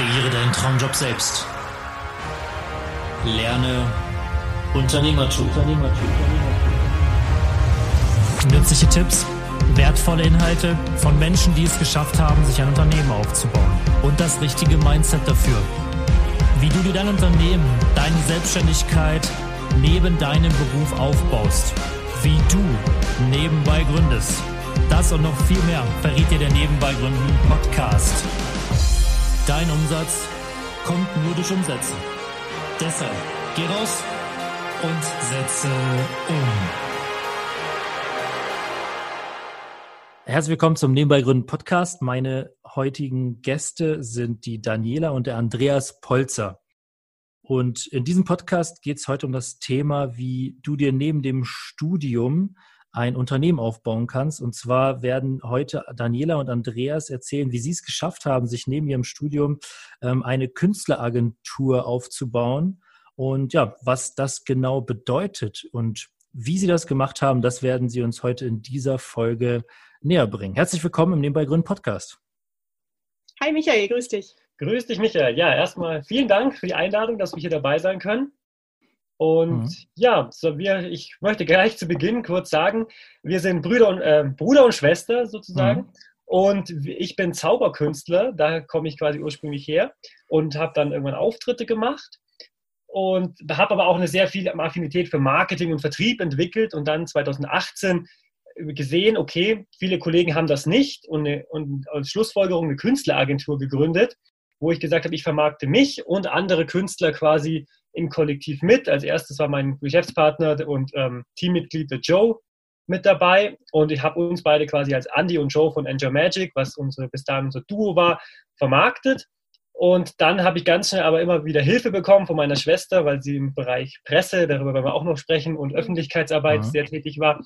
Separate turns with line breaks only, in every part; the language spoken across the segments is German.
Kreiere deinen Traumjob selbst. Lerne Unternehmertum. Nützliche Tipps, wertvolle Inhalte von Menschen, die es geschafft haben, sich ein Unternehmen aufzubauen. Und das richtige Mindset dafür. Wie du dir dein Unternehmen, deine Selbstständigkeit neben deinem Beruf aufbaust. Wie du nebenbei gründest. Das und noch viel mehr verriet dir der Nebenbei Gründen Podcast. Dein Umsatz kommt nur durch Umsetzen. Deshalb geh raus und setze um. Herzlich willkommen zum Nebenbei Gründen Podcast. Meine heutigen Gäste sind die Daniela und der Andreas Polzer. Und in diesem Podcast geht es heute um das Thema, wie du dir neben dem Studium ein Unternehmen aufbauen kannst. Und zwar werden heute Daniela und Andreas erzählen, wie sie es geschafft haben, sich neben ihrem Studium ähm, eine Künstleragentur aufzubauen. Und ja, was das genau bedeutet und wie sie das gemacht haben, das werden sie uns heute in dieser Folge näher bringen. Herzlich willkommen im Nebenbei Grün Podcast.
Hi Michael, grüß dich.
Grüß dich, Michael. Ja, erstmal vielen Dank für die Einladung, dass wir hier dabei sein können. Und mhm. ja, so wir, ich möchte gleich zu Beginn kurz sagen, wir sind Brüder und, äh, Bruder und Schwester sozusagen. Mhm. Und ich bin Zauberkünstler, da komme ich quasi ursprünglich her und habe dann irgendwann Auftritte gemacht und habe aber auch eine sehr viel Affinität für Marketing und Vertrieb entwickelt und dann 2018 gesehen, okay, viele Kollegen haben das nicht und, eine, und als Schlussfolgerung eine Künstleragentur gegründet, wo ich gesagt habe, ich vermarkte mich und andere Künstler quasi im Kollektiv mit. Als erstes war mein Geschäftspartner und ähm, Teammitglied der Joe mit dabei und ich habe uns beide quasi als Andy und Joe von Angel Magic, was unsere, bis dahin unser Duo war, vermarktet. Und dann habe ich ganz schnell aber immer wieder Hilfe bekommen von meiner Schwester, weil sie im Bereich Presse, darüber werden wir auch noch sprechen, und Öffentlichkeitsarbeit mhm. sehr tätig war.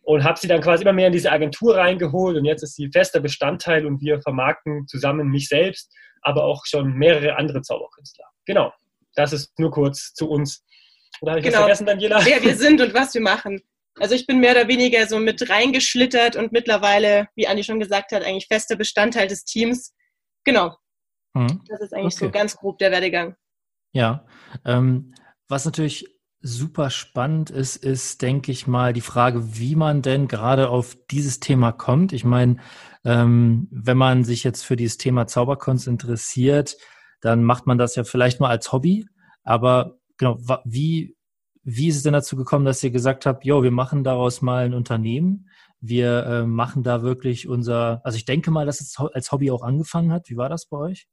Und habe sie dann quasi immer mehr in diese Agentur reingeholt und jetzt ist sie fester Bestandteil und wir vermarkten zusammen mich selbst, aber auch schon mehrere andere Zauberkünstler. Genau. Das ist nur kurz zu uns.
Oder habe ich genau. vergessen, Daniela? Wer wir sind und was wir machen. Also ich bin mehr oder weniger so mit reingeschlittert und mittlerweile, wie Andi schon gesagt hat, eigentlich fester Bestandteil des Teams. Genau. Mhm. Das ist eigentlich okay. so ganz grob der Werdegang.
Ja. Ähm, was natürlich super spannend ist, ist, denke ich mal, die Frage, wie man denn gerade auf dieses Thema kommt. Ich meine, ähm, wenn man sich jetzt für dieses Thema Zauberkunst interessiert, dann macht man das ja vielleicht mal als Hobby. Aber genau, wie, wie ist es denn dazu gekommen, dass ihr gesagt habt, jo, wir machen daraus mal ein Unternehmen? Wir äh, machen da wirklich unser, also ich denke mal, dass es als Hobby auch angefangen hat. Wie war das bei euch?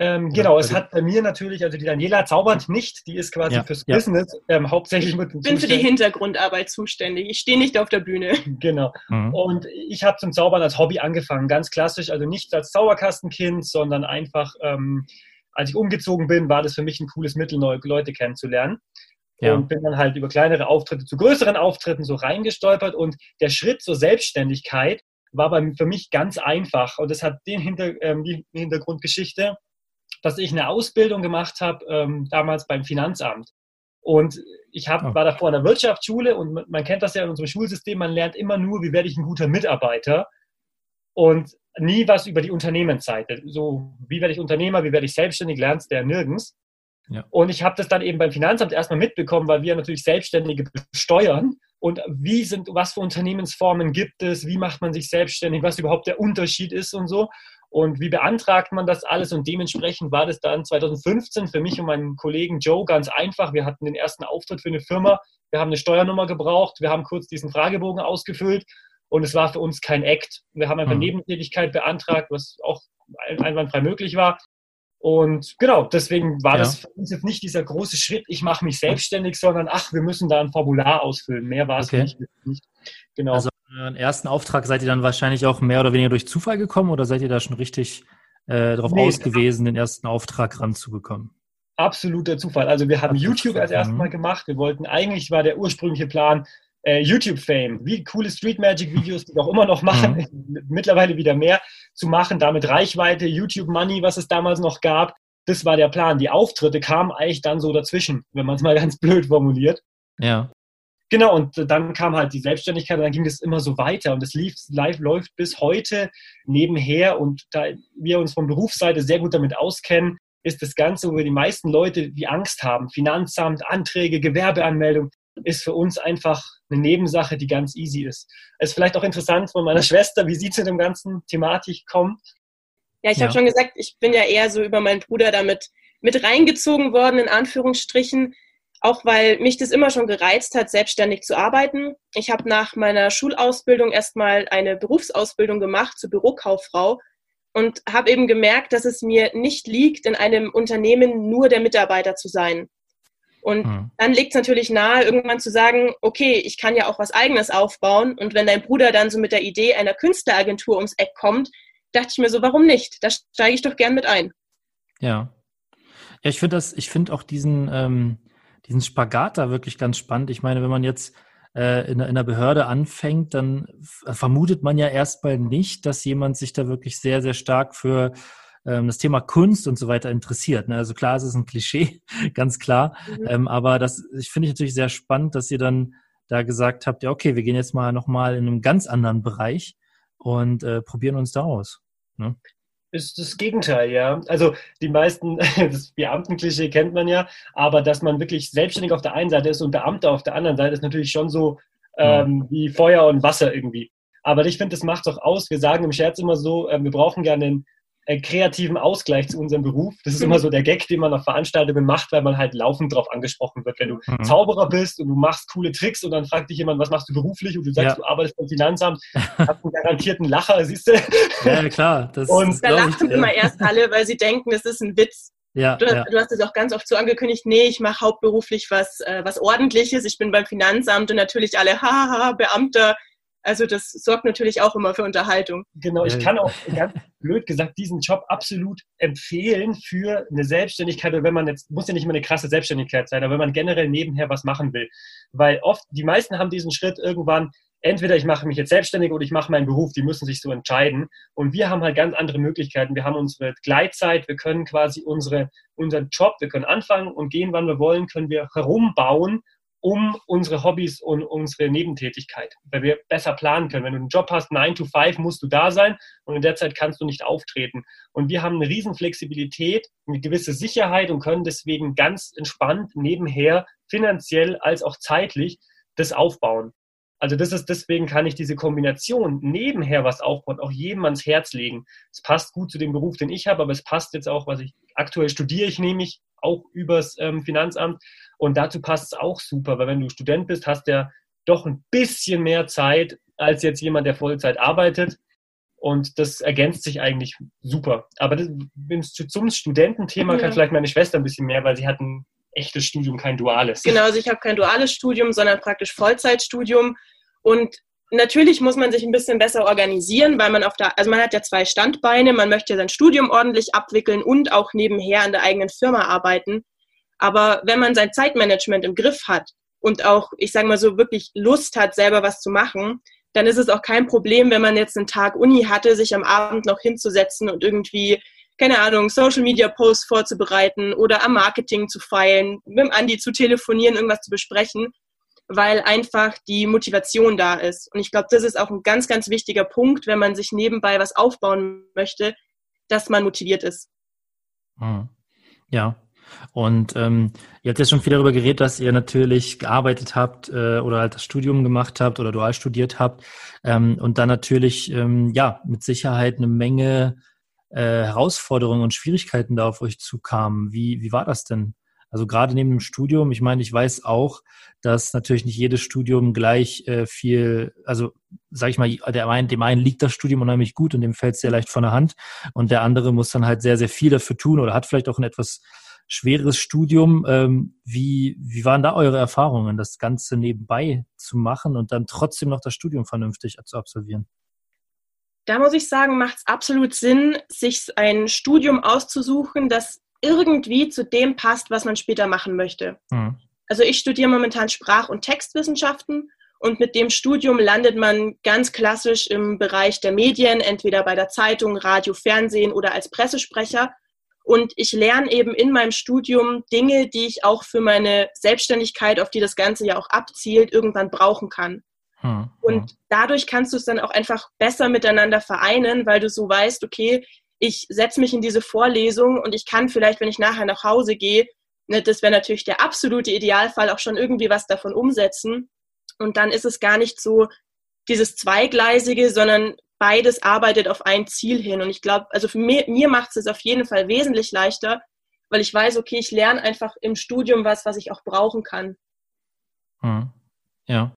Ähm, genau, es hat bei mir natürlich, also die Daniela zaubert nicht, die ist quasi ja, fürs ja. Business ähm, hauptsächlich mit
Ich bin für die Hintergrundarbeit zuständig. Ich stehe nicht auf der Bühne.
Genau. Mhm. Und ich habe zum Zaubern als Hobby angefangen, ganz klassisch, also nicht als Zauberkastenkind, sondern einfach ähm, als ich umgezogen bin, war das für mich ein cooles Mittel, neue Leute kennenzulernen. Ja. Und bin dann halt über kleinere Auftritte zu größeren Auftritten so reingestolpert. Und der Schritt zur Selbstständigkeit war bei, für mich ganz einfach. Und das hat den Hinter, ähm, die Hintergrundgeschichte, dass ich eine Ausbildung gemacht habe, ähm, damals beim Finanzamt. Und ich hab, oh. war davor in der Wirtschaftsschule und man kennt das ja in unserem Schulsystem, man lernt immer nur, wie werde ich ein guter Mitarbeiter und nie was über die Unternehmensseite. So, wie werde ich Unternehmer, wie werde ich selbstständig, lernst du ja nirgends. Ja. Und ich habe das dann eben beim Finanzamt erstmal mitbekommen, weil wir natürlich Selbstständige besteuern. Und wie sind, was für Unternehmensformen gibt es? Wie macht man sich selbstständig? Was überhaupt der Unterschied ist und so. Und wie beantragt man das alles? Und dementsprechend war das dann 2015 für mich und meinen Kollegen Joe ganz einfach. Wir hatten den ersten Auftritt für eine Firma. Wir haben eine Steuernummer gebraucht. Wir haben kurz diesen Fragebogen ausgefüllt und es war für uns kein Act. Wir haben einfach mhm. Nebentätigkeit beantragt, was auch einwandfrei möglich war. Und genau, deswegen war ja. das für uns jetzt nicht dieser große Schritt, ich mache mich selbstständig, sondern ach, wir müssen da ein Formular ausfüllen. Mehr war es okay. nicht.
Genau. Also euren ersten Auftrag seid ihr dann wahrscheinlich auch mehr oder weniger durch Zufall gekommen oder seid ihr da schon richtig äh, darauf nee, ausgewiesen, den ersten Auftrag ranzubekommen?
Absoluter Zufall. Also wir haben Absolut YouTube als erstes Mal gemacht. Wir wollten eigentlich war der ursprüngliche Plan, äh, YouTube-Fame, wie coole Street Magic-Videos, die wir auch immer noch machen, mhm. mittlerweile wieder mehr zu machen, damit Reichweite, YouTube-Money, was es damals noch gab. Das war der Plan. Die Auftritte kamen eigentlich dann so dazwischen, wenn man es mal ganz blöd formuliert.
Ja.
Genau, und dann kam halt die Selbstständigkeit und dann ging es immer so weiter und es lief, live läuft bis heute nebenher und da wir uns von Berufsseite sehr gut damit auskennen, ist das Ganze, wo wir die meisten Leute die Angst haben, Finanzamt, Anträge, Gewerbeanmeldung, ist für uns einfach eine Nebensache, die ganz easy ist. Es ist vielleicht auch interessant von meiner Schwester, wie sie zu dem ganzen Thematik kommt.
Ja, ich ja. habe schon gesagt, ich bin ja eher so über meinen Bruder damit mit reingezogen worden, in Anführungsstrichen, auch weil mich das immer schon gereizt hat, selbstständig zu arbeiten. Ich habe nach meiner Schulausbildung erstmal eine Berufsausbildung gemacht zur Bürokauffrau und habe eben gemerkt, dass es mir nicht liegt, in einem Unternehmen nur der Mitarbeiter zu sein. Und mhm. dann liegt es natürlich nahe, irgendwann zu sagen, okay, ich kann ja auch was eigenes aufbauen. Und wenn dein Bruder dann so mit der Idee einer Künstleragentur ums Eck kommt, dachte ich mir so, warum nicht? Da steige ich doch gern mit ein.
Ja. Ja, ich finde das, ich finde auch diesen, ähm, diesen Spagat da wirklich ganz spannend. Ich meine, wenn man jetzt äh, in, in einer Behörde anfängt, dann vermutet man ja erstmal nicht, dass jemand sich da wirklich sehr, sehr stark für ähm, das Thema Kunst und so weiter interessiert. Ne? Also klar, es ist ein Klischee, ganz klar. Mhm. Ähm, aber das ich finde ich natürlich sehr spannend, dass ihr dann da gesagt habt, ja, okay, wir gehen jetzt mal nochmal in einem ganz anderen Bereich und äh, probieren uns da aus. Ne?
Ist das Gegenteil, ja. Also die meisten, das Beamtenklischee kennt man ja, aber dass man wirklich selbstständig auf der einen Seite ist und Beamter auf der anderen Seite, ist natürlich schon so ähm, wie Feuer und Wasser irgendwie. Aber ich finde, das macht doch aus. Wir sagen im Scherz immer so, äh, wir brauchen gerne einen kreativen Ausgleich zu unserem Beruf. Das ist immer so der Gag, den man auf Veranstaltungen macht, weil man halt laufend drauf angesprochen wird. Wenn du mhm. Zauberer bist und du machst coole Tricks und dann fragt dich jemand, was machst du beruflich? Und du sagst, ja. du arbeitest beim Finanzamt, hast einen garantierten Lacher, siehst du?
Ja, klar.
Das und da lachen immer erst alle, weil sie denken, das ist ein Witz. Ja, du, ja. du hast es auch ganz oft so angekündigt, nee, ich mache hauptberuflich was, äh, was Ordentliches, ich bin beim Finanzamt und natürlich alle, haha, Beamter, also das sorgt natürlich auch immer für Unterhaltung.
Genau, ich kann auch ganz blöd gesagt diesen Job absolut empfehlen für eine Selbstständigkeit, oder wenn man jetzt, muss ja nicht immer eine krasse Selbstständigkeit sein, aber wenn man generell nebenher was machen will. Weil oft, die meisten haben diesen Schritt irgendwann, entweder ich mache mich jetzt selbstständig oder ich mache meinen Beruf, die müssen sich so entscheiden. Und wir haben halt ganz andere Möglichkeiten. Wir haben unsere Gleitzeit, wir können quasi unsere, unseren Job, wir können anfangen und gehen, wann wir wollen, können wir herumbauen um unsere Hobbys und unsere Nebentätigkeit, weil wir besser planen können. Wenn du einen Job hast, 9 to 5, musst du da sein und in der Zeit kannst du nicht auftreten. Und wir haben eine riesen Flexibilität, eine gewisse Sicherheit und können deswegen ganz entspannt nebenher finanziell als auch zeitlich das aufbauen. Also das ist deswegen kann ich diese Kombination nebenher was aufbauen, auch jedem ans Herz legen. Es passt gut zu dem Beruf, den ich habe, aber es passt jetzt auch, was ich aktuell studiere. Ich nämlich auch übers ähm, Finanzamt und dazu passt es auch super, weil wenn du Student bist, hast du ja doch ein bisschen mehr Zeit als jetzt jemand, der Vollzeit arbeitet. Und das ergänzt sich eigentlich super. Aber das, zum Studententhema ja. kann vielleicht meine Schwester ein bisschen mehr, weil sie hat ein echtes Studium, kein duales.
Genau, also ich habe kein duales Studium, sondern praktisch Vollzeitstudium. Und natürlich muss man sich ein bisschen besser organisieren, weil man auf der, also man hat ja zwei Standbeine, man möchte sein Studium ordentlich abwickeln und auch nebenher an der eigenen Firma arbeiten. Aber wenn man sein Zeitmanagement im Griff hat und auch, ich sage mal so, wirklich Lust hat, selber was zu machen, dann ist es auch kein Problem, wenn man jetzt einen Tag Uni hatte, sich am Abend noch hinzusetzen und irgendwie, keine Ahnung, Social Media Posts vorzubereiten oder am Marketing zu feilen, mit dem Andi zu telefonieren, irgendwas zu besprechen, weil einfach die Motivation da ist. Und ich glaube, das ist auch ein ganz, ganz wichtiger Punkt, wenn man sich nebenbei was aufbauen möchte, dass man motiviert ist.
Hm. Ja, und ähm, ihr habt jetzt schon viel darüber geredet, dass ihr natürlich gearbeitet habt äh, oder halt das Studium gemacht habt oder dual studiert habt ähm, und dann natürlich ähm, ja mit Sicherheit eine Menge äh, Herausforderungen und Schwierigkeiten da auf euch zukamen. Wie, wie war das denn? Also gerade neben dem Studium, ich meine, ich weiß auch, dass natürlich nicht jedes Studium gleich äh, viel, also sag ich mal, der einen, dem einen liegt das Studium unheimlich gut und dem fällt es sehr leicht von der Hand und der andere muss dann halt sehr, sehr viel dafür tun oder hat vielleicht auch ein etwas schweres Studium. Ähm, wie, wie waren da eure Erfahrungen, das Ganze nebenbei zu machen und dann trotzdem noch das Studium vernünftig zu absolvieren?
Da muss ich sagen, macht es absolut Sinn, sich ein Studium auszusuchen, das irgendwie zu dem passt, was man später machen möchte. Mhm. Also ich studiere momentan Sprach- und Textwissenschaften und mit dem Studium landet man ganz klassisch im Bereich der Medien, entweder bei der Zeitung, Radio, Fernsehen oder als Pressesprecher. Und ich lerne eben in meinem Studium Dinge, die ich auch für meine Selbstständigkeit, auf die das Ganze ja auch abzielt, irgendwann brauchen kann. Hm, und hm. dadurch kannst du es dann auch einfach besser miteinander vereinen, weil du so weißt, okay, ich setze mich in diese Vorlesung und ich kann vielleicht, wenn ich nachher nach Hause gehe, ne, das wäre natürlich der absolute Idealfall, auch schon irgendwie was davon umsetzen. Und dann ist es gar nicht so dieses Zweigleisige, sondern beides arbeitet auf ein Ziel hin. Und ich glaube, also für mir, mir macht es auf jeden Fall wesentlich leichter, weil ich weiß, okay, ich lerne einfach im Studium was, was ich auch brauchen kann.
Hm. Ja.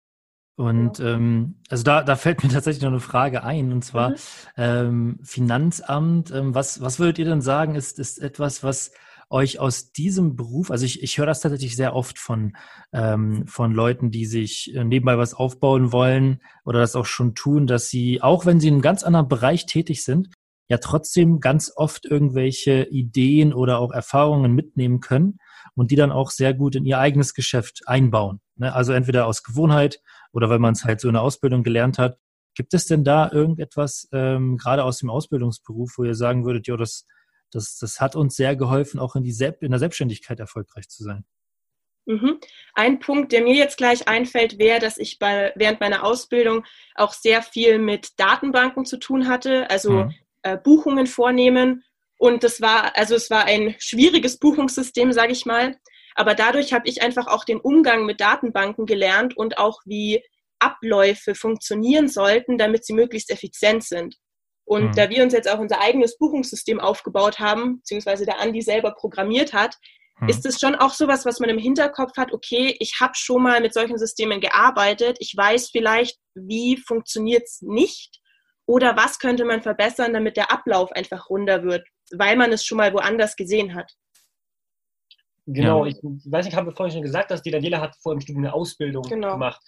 Und ja. ähm, also da, da fällt mir tatsächlich noch eine Frage ein, und zwar mhm. ähm, Finanzamt, ähm, was, was würdet ihr denn sagen, ist, ist etwas, was euch aus diesem Beruf, also ich, ich höre das tatsächlich sehr oft von, ähm, von Leuten, die sich äh, nebenbei was aufbauen wollen oder das auch schon tun, dass sie, auch wenn sie in einem ganz anderen Bereich tätig sind, ja trotzdem ganz oft irgendwelche Ideen oder auch Erfahrungen mitnehmen können und die dann auch sehr gut in ihr eigenes Geschäft einbauen. Ne? Also entweder aus Gewohnheit oder weil man es halt so in der Ausbildung gelernt hat. Gibt es denn da irgendetwas, ähm, gerade aus dem Ausbildungsberuf, wo ihr sagen würdet, ja, das, das, das hat uns sehr geholfen, auch in, die Sel in der Selbstständigkeit erfolgreich zu sein?
Mhm. Ein Punkt, der mir jetzt gleich einfällt, wäre, dass ich bei, während meiner Ausbildung auch sehr viel mit Datenbanken zu tun hatte, also mhm. äh, Buchungen vornehmen. Und das war, also es war ein schwieriges Buchungssystem, sage ich mal. Aber dadurch habe ich einfach auch den Umgang mit Datenbanken gelernt und auch wie Abläufe funktionieren sollten, damit sie möglichst effizient sind. Und mhm. da wir uns jetzt auch unser eigenes Buchungssystem aufgebaut haben, beziehungsweise der Andi selber programmiert hat, mhm. ist es schon auch sowas, was man im Hinterkopf hat, okay, ich habe schon mal mit solchen Systemen gearbeitet, ich weiß vielleicht, wie funktioniert es nicht oder was könnte man verbessern, damit der Ablauf einfach runder wird, weil man es schon mal woanders gesehen hat.
Genau, ja. ich weiß nicht, ich habe vorhin schon gesagt, dass die Daniela hat vor dem Studium eine Ausbildung genau. gemacht.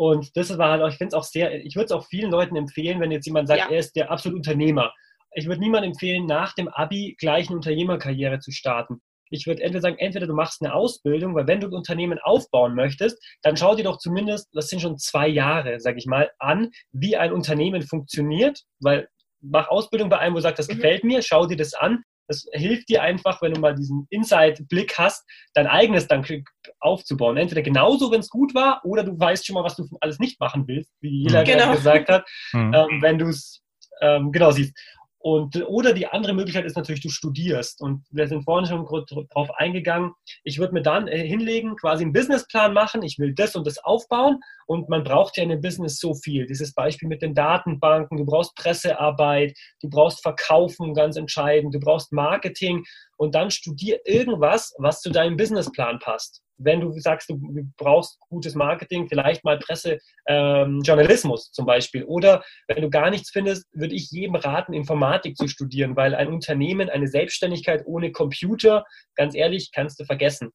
Und das war halt, ich finde es auch sehr, ich würde es auch vielen Leuten empfehlen, wenn jetzt jemand sagt, ja. er ist der absolute Unternehmer. Ich würde niemandem empfehlen, nach dem Abi gleich eine Unternehmerkarriere zu starten. Ich würde entweder sagen, entweder du machst eine Ausbildung, weil wenn du ein Unternehmen aufbauen möchtest, dann schau dir doch zumindest, das sind schon zwei Jahre, sage ich mal, an, wie ein Unternehmen funktioniert, weil mach Ausbildung bei einem, wo du sagst, das mhm. gefällt mir, schau dir das an, das hilft dir einfach, wenn du mal diesen Inside-Blick hast, dein eigenes dann aufzubauen. Entweder genauso, wenn es gut war, oder du weißt schon mal, was du alles nicht machen willst, wie jeder genau. gesagt hat, mhm. ähm, wenn du es ähm, genau siehst. Und, oder die andere Möglichkeit ist natürlich, du studierst. Und wir sind vorhin schon drauf eingegangen. Ich würde mir dann äh, hinlegen, quasi einen Businessplan machen. Ich will das und das aufbauen. Und man braucht ja in dem Business so viel. Dieses Beispiel mit den Datenbanken. Du brauchst Pressearbeit. Du brauchst Verkaufen, ganz entscheidend. Du brauchst Marketing. Und dann studier irgendwas, was zu deinem Businessplan passt wenn du sagst, du brauchst gutes Marketing, vielleicht mal Pressejournalismus ähm, zum Beispiel. Oder wenn du gar nichts findest, würde ich jedem raten, Informatik zu studieren, weil ein Unternehmen, eine Selbstständigkeit ohne Computer, ganz ehrlich, kannst du vergessen.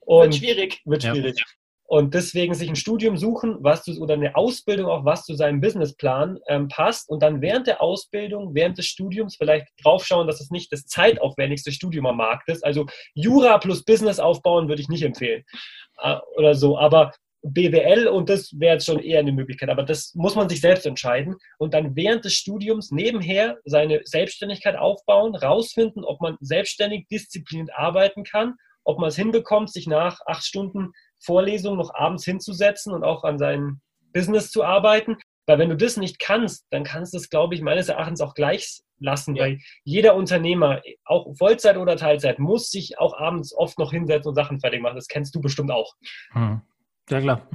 Und wird schwierig.
Wird schwierig. Ja. Und deswegen sich ein Studium suchen, was zu, oder eine Ausbildung auch, was zu seinem Businessplan ähm, passt. Und dann während der Ausbildung, während des Studiums vielleicht draufschauen, dass es nicht das zeitaufwendigste Studium am Markt ist. Also Jura plus Business aufbauen würde ich nicht empfehlen äh, oder so, aber BWL und das wäre jetzt schon eher eine Möglichkeit, aber das muss man sich selbst entscheiden. Und dann während des Studiums nebenher seine Selbstständigkeit aufbauen, rausfinden, ob man selbstständig diszipliniert arbeiten kann, ob man es hinbekommt, sich nach acht Stunden Vorlesung noch abends hinzusetzen und auch an seinem Business zu arbeiten. Weil wenn du das nicht kannst, dann kannst du es, glaube ich, meines Erachtens auch gleich lassen, ja. weil jeder Unternehmer, auch Vollzeit oder Teilzeit, muss sich auch abends oft noch hinsetzen und Sachen fertig machen. Das kennst du bestimmt auch.
Hm. Ja, klar.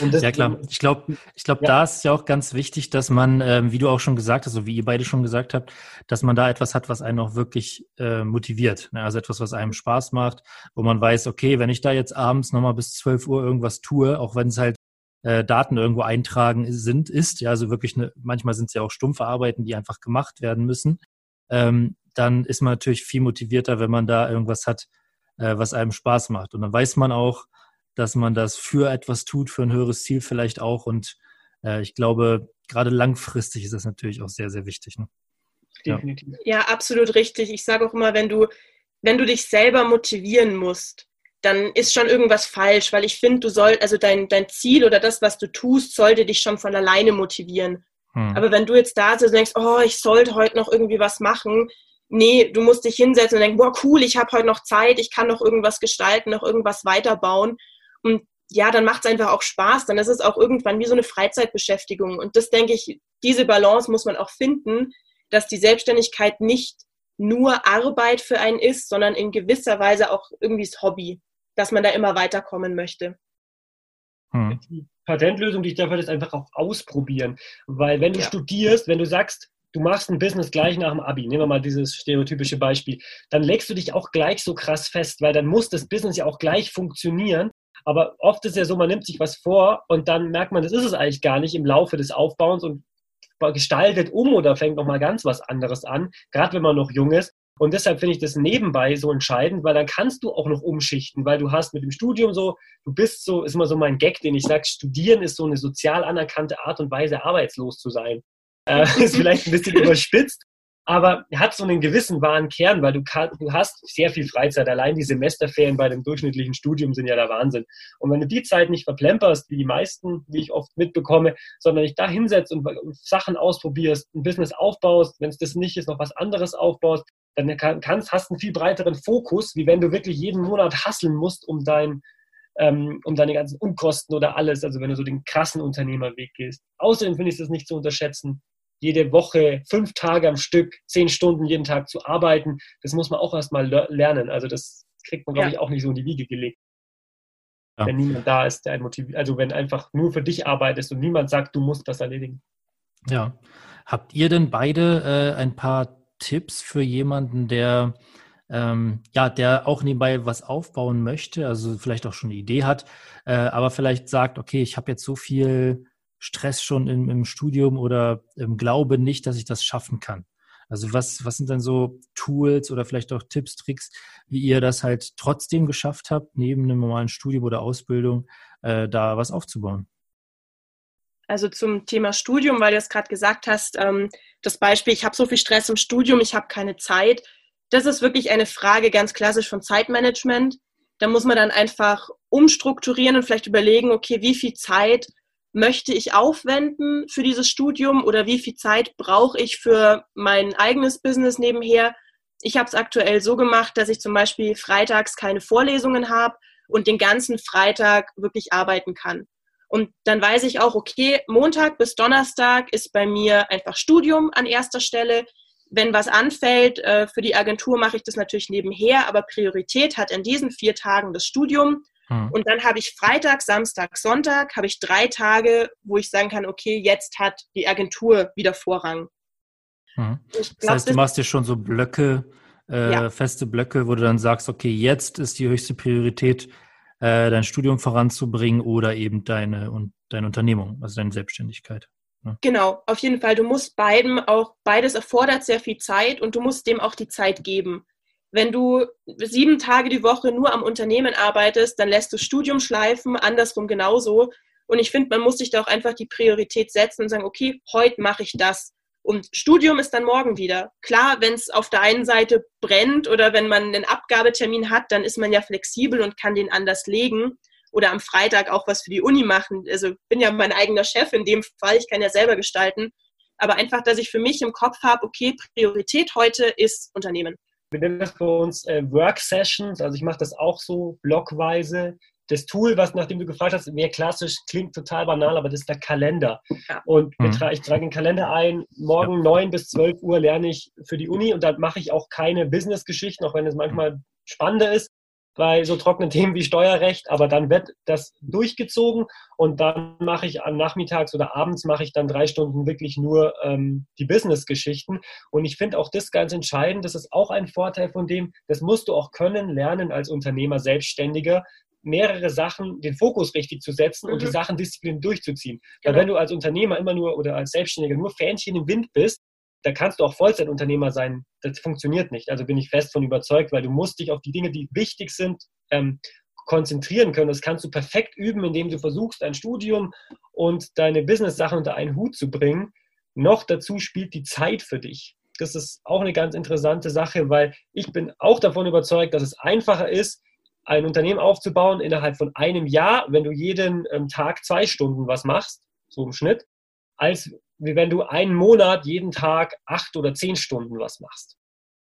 ja, klar. Ich glaube, ich glaube, ja. da ist ja auch ganz wichtig, dass man, ähm, wie du auch schon gesagt hast, so wie ihr beide schon gesagt habt, dass man da etwas hat, was einen auch wirklich äh, motiviert. Ne? Also etwas, was einem Spaß macht, wo man weiß, okay, wenn ich da jetzt abends nochmal bis 12 Uhr irgendwas tue, auch wenn es halt äh, Daten irgendwo eintragen sind, ist, ja, also wirklich eine, manchmal sind es ja auch stumpfe Arbeiten, die einfach gemacht werden müssen, ähm, dann ist man natürlich viel motivierter, wenn man da irgendwas hat, äh, was einem Spaß macht. Und dann weiß man auch, dass man das für etwas tut, für ein höheres Ziel vielleicht auch. Und äh, ich glaube, gerade langfristig ist das natürlich auch sehr, sehr wichtig. Ne?
Definitiv. Ja. ja, absolut richtig. Ich sage auch immer, wenn du, wenn du dich selber motivieren musst, dann ist schon irgendwas falsch, weil ich finde, du sollst, also dein, dein Ziel oder das, was du tust, sollte dich schon von alleine motivieren. Hm. Aber wenn du jetzt da sitzt und denkst, oh, ich sollte heute noch irgendwie was machen, nee, du musst dich hinsetzen und denken, boah, cool, ich habe heute noch Zeit, ich kann noch irgendwas gestalten, noch irgendwas weiterbauen. Und ja, dann macht es einfach auch Spaß. Dann ist es auch irgendwann wie so eine Freizeitbeschäftigung. Und das denke ich, diese Balance muss man auch finden, dass die Selbstständigkeit nicht nur Arbeit für einen ist, sondern in gewisser Weise auch irgendwie das Hobby, dass man da immer weiterkommen möchte.
Hm. Die Patentlösung, die ich dafür ist einfach auch ausprobieren. Weil wenn du ja. studierst, wenn du sagst, du machst ein Business gleich nach dem Abi, nehmen wir mal dieses stereotypische Beispiel, dann legst du dich auch gleich so krass fest, weil dann muss das Business ja auch gleich funktionieren. Aber oft ist ja so, man nimmt sich was vor und dann merkt man, das ist es eigentlich gar nicht im Laufe des Aufbauens und gestaltet um oder fängt nochmal ganz was anderes an, gerade wenn man noch jung ist. Und deshalb finde ich das nebenbei so entscheidend, weil dann kannst du auch noch umschichten, weil du hast mit dem Studium so, du bist so, ist immer so mein Gag, den ich sage, studieren ist so eine sozial anerkannte Art und Weise, arbeitslos zu sein. Äh, ist vielleicht ein bisschen überspitzt, aber hat so einen gewissen wahren Kern, weil du, kann, du hast sehr viel Freizeit. Allein die Semesterferien bei dem durchschnittlichen Studium sind ja der Wahnsinn. Und wenn du die Zeit nicht verplemperst, wie die meisten, wie ich oft mitbekomme, sondern dich da hinsetzt und Sachen ausprobierst, ein Business aufbaust, wenn es das nicht ist, noch was anderes aufbaust, dann kannst, hast einen viel breiteren Fokus, wie wenn du wirklich jeden Monat hasseln musst, um dein, ähm, um deine ganzen Unkosten oder alles, also wenn du so den krassen Unternehmerweg gehst. Außerdem finde ich es nicht zu unterschätzen, jede Woche fünf Tage am Stück, zehn Stunden jeden Tag zu arbeiten, das muss man auch erstmal lernen. Also das kriegt man, glaube ja. ich, auch nicht so in die Wiege gelegt. Ja. Wenn niemand da ist, der einen motiviert, also wenn einfach nur für dich arbeitest und niemand sagt, du musst das erledigen.
Ja. Habt ihr denn beide äh, ein paar Tipps für jemanden, der ähm, ja, der auch nebenbei was aufbauen möchte, also vielleicht auch schon eine Idee hat, äh, aber vielleicht sagt, okay, ich habe jetzt so viel Stress schon im, im Studium oder ähm, glaube nicht, dass ich das schaffen kann? Also was, was sind dann so Tools oder vielleicht auch Tipps, Tricks, wie ihr das halt trotzdem geschafft habt, neben einem normalen Studium oder Ausbildung äh, da was aufzubauen?
Also zum Thema Studium, weil du es gerade gesagt hast, ähm, das Beispiel, ich habe so viel Stress im Studium, ich habe keine Zeit. Das ist wirklich eine Frage ganz klassisch von Zeitmanagement. Da muss man dann einfach umstrukturieren und vielleicht überlegen, okay, wie viel Zeit möchte ich aufwenden für dieses Studium oder wie viel Zeit brauche ich für mein eigenes Business nebenher. Ich habe es aktuell so gemacht, dass ich zum Beispiel freitags keine Vorlesungen habe und den ganzen Freitag wirklich arbeiten kann. Und dann weiß ich auch, okay, Montag bis Donnerstag ist bei mir einfach Studium an erster Stelle. Wenn was anfällt, äh, für die Agentur mache ich das natürlich nebenher, aber Priorität hat in diesen vier Tagen das Studium. Hm. Und dann habe ich Freitag, Samstag, Sonntag, habe ich drei Tage, wo ich sagen kann, okay, jetzt hat die Agentur wieder Vorrang.
Hm. Glaub, das heißt, du machst dir schon so Blöcke, äh, ja. feste Blöcke, wo du dann sagst, okay, jetzt ist die höchste Priorität, äh, dein Studium voranzubringen oder eben deine, und deine Unternehmung, also deine Selbstständigkeit.
Ne? Genau, auf jeden Fall. Du musst beiden auch, beides erfordert sehr viel Zeit und du musst dem auch die Zeit geben. Wenn du sieben Tage die Woche nur am Unternehmen arbeitest, dann lässt du Studium schleifen, andersrum genauso. Und ich finde, man muss sich da auch einfach die Priorität setzen und sagen, okay, heute mache ich das. Und Studium ist dann morgen wieder. Klar, wenn es auf der einen Seite brennt oder wenn man einen Abgabetermin hat, dann ist man ja flexibel und kann den anders legen oder am Freitag auch was für die Uni machen. Also bin ja mein eigener Chef in dem Fall, ich kann ja selber gestalten. Aber einfach, dass ich für mich im Kopf habe, okay, Priorität heute ist Unternehmen.
Wir nennen das bei uns äh, Work Sessions, also ich mache das auch so blockweise. Das Tool, was nachdem du gefragt hast, mehr klassisch, klingt total banal, aber das ist der Kalender. Und mhm. tra ich trage den Kalender ein, morgen ja. 9 bis 12 Uhr lerne ich für die Uni und da mache ich auch keine Business-Geschichten, auch wenn es manchmal spannender ist bei so trockenen Themen wie Steuerrecht, aber dann wird das durchgezogen und dann mache ich am Nachmittags oder abends mache ich dann drei Stunden wirklich nur ähm, die Business-Geschichten. Und ich finde auch das ganz entscheidend, das ist auch ein Vorteil von dem, das musst du auch können, lernen als Unternehmer, Selbstständiger, mehrere Sachen, den Fokus richtig zu setzen mhm. und die mhm. Sachen disziplin durchzuziehen. Genau. Weil wenn du als Unternehmer immer nur oder als Selbstständiger nur Fähnchen im Wind bist, da kannst du auch Vollzeitunternehmer sein. Das funktioniert nicht. Also bin ich fest von überzeugt, weil du musst dich auf die Dinge, die wichtig sind, ähm, konzentrieren können. Das kannst du perfekt üben, indem du versuchst, ein Studium und deine Business-Sachen unter einen Hut zu bringen. Noch dazu spielt die Zeit für dich. Das ist auch eine ganz interessante Sache, weil ich bin auch davon überzeugt, dass es einfacher ist, ein Unternehmen aufzubauen innerhalb von einem Jahr, wenn du jeden ähm, Tag zwei Stunden was machst, so im Schnitt, als wie wenn du einen Monat jeden Tag acht oder zehn Stunden was machst.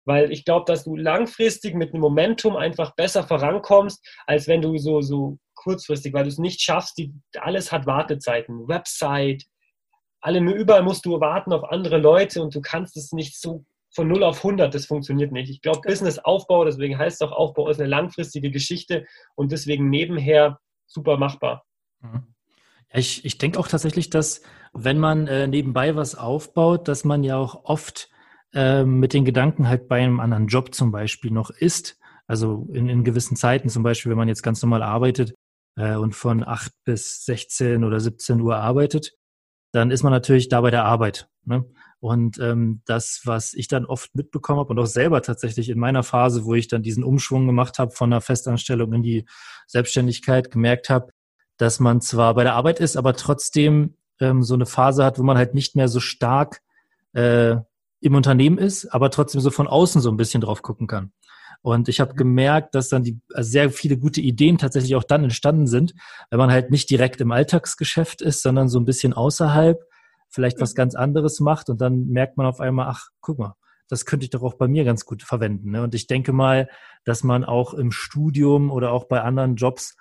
Weil ich glaube, dass du langfristig mit einem Momentum einfach besser vorankommst, als wenn du so, so kurzfristig, weil du es nicht schaffst, die, alles hat Wartezeiten, Website, alle, überall musst du warten auf andere Leute und du kannst es nicht so von 0 auf 100, das funktioniert nicht. Ich glaube, Business-Aufbau, deswegen heißt es auch Aufbau, ist eine langfristige Geschichte und deswegen nebenher super machbar.
Mhm. Ich, ich denke auch tatsächlich, dass wenn man äh, nebenbei was aufbaut, dass man ja auch oft äh, mit den Gedanken halt bei einem anderen Job zum Beispiel noch ist. Also in, in gewissen Zeiten, zum Beispiel, wenn man jetzt ganz normal arbeitet äh, und von 8 bis 16 oder 17 Uhr arbeitet, dann ist man natürlich da bei der Arbeit. Ne? Und ähm, das, was ich dann oft mitbekommen habe und auch selber tatsächlich in meiner Phase, wo ich dann diesen Umschwung gemacht habe von der Festanstellung in die Selbstständigkeit, gemerkt habe, dass man zwar bei der Arbeit ist, aber trotzdem ähm, so eine Phase hat, wo man halt nicht mehr so stark äh, im Unternehmen ist, aber trotzdem so von außen so ein bisschen drauf gucken kann. Und ich habe mhm. gemerkt, dass dann die also sehr viele gute Ideen tatsächlich auch dann entstanden sind, wenn man halt nicht direkt im Alltagsgeschäft ist, sondern so ein bisschen außerhalb, vielleicht was mhm. ganz anderes macht und dann merkt man auf einmal, ach, guck mal, das könnte ich doch auch bei mir ganz gut verwenden. Ne? Und ich denke mal, dass man auch im Studium oder auch bei anderen Jobs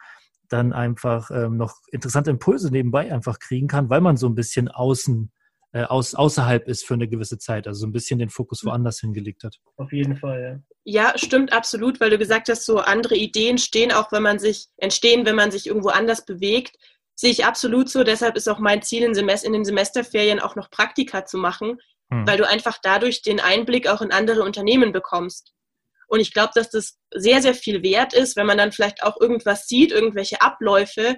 dann einfach ähm, noch interessante Impulse nebenbei einfach kriegen kann, weil man so ein bisschen außen äh, aus, außerhalb ist für eine gewisse Zeit, also so ein bisschen den Fokus mhm. woanders hingelegt hat.
Auf jeden Fall,
ja. Ja, stimmt absolut, weil du gesagt hast, so andere Ideen stehen auch, wenn man sich, entstehen, wenn man sich irgendwo anders bewegt. Sehe ich absolut so. Deshalb ist auch mein Ziel, in, Semester, in den Semesterferien auch noch Praktika zu machen, hm. weil du einfach dadurch den Einblick auch in andere Unternehmen bekommst. Und ich glaube, dass das sehr, sehr viel wert ist, wenn man dann vielleicht auch irgendwas sieht, irgendwelche Abläufe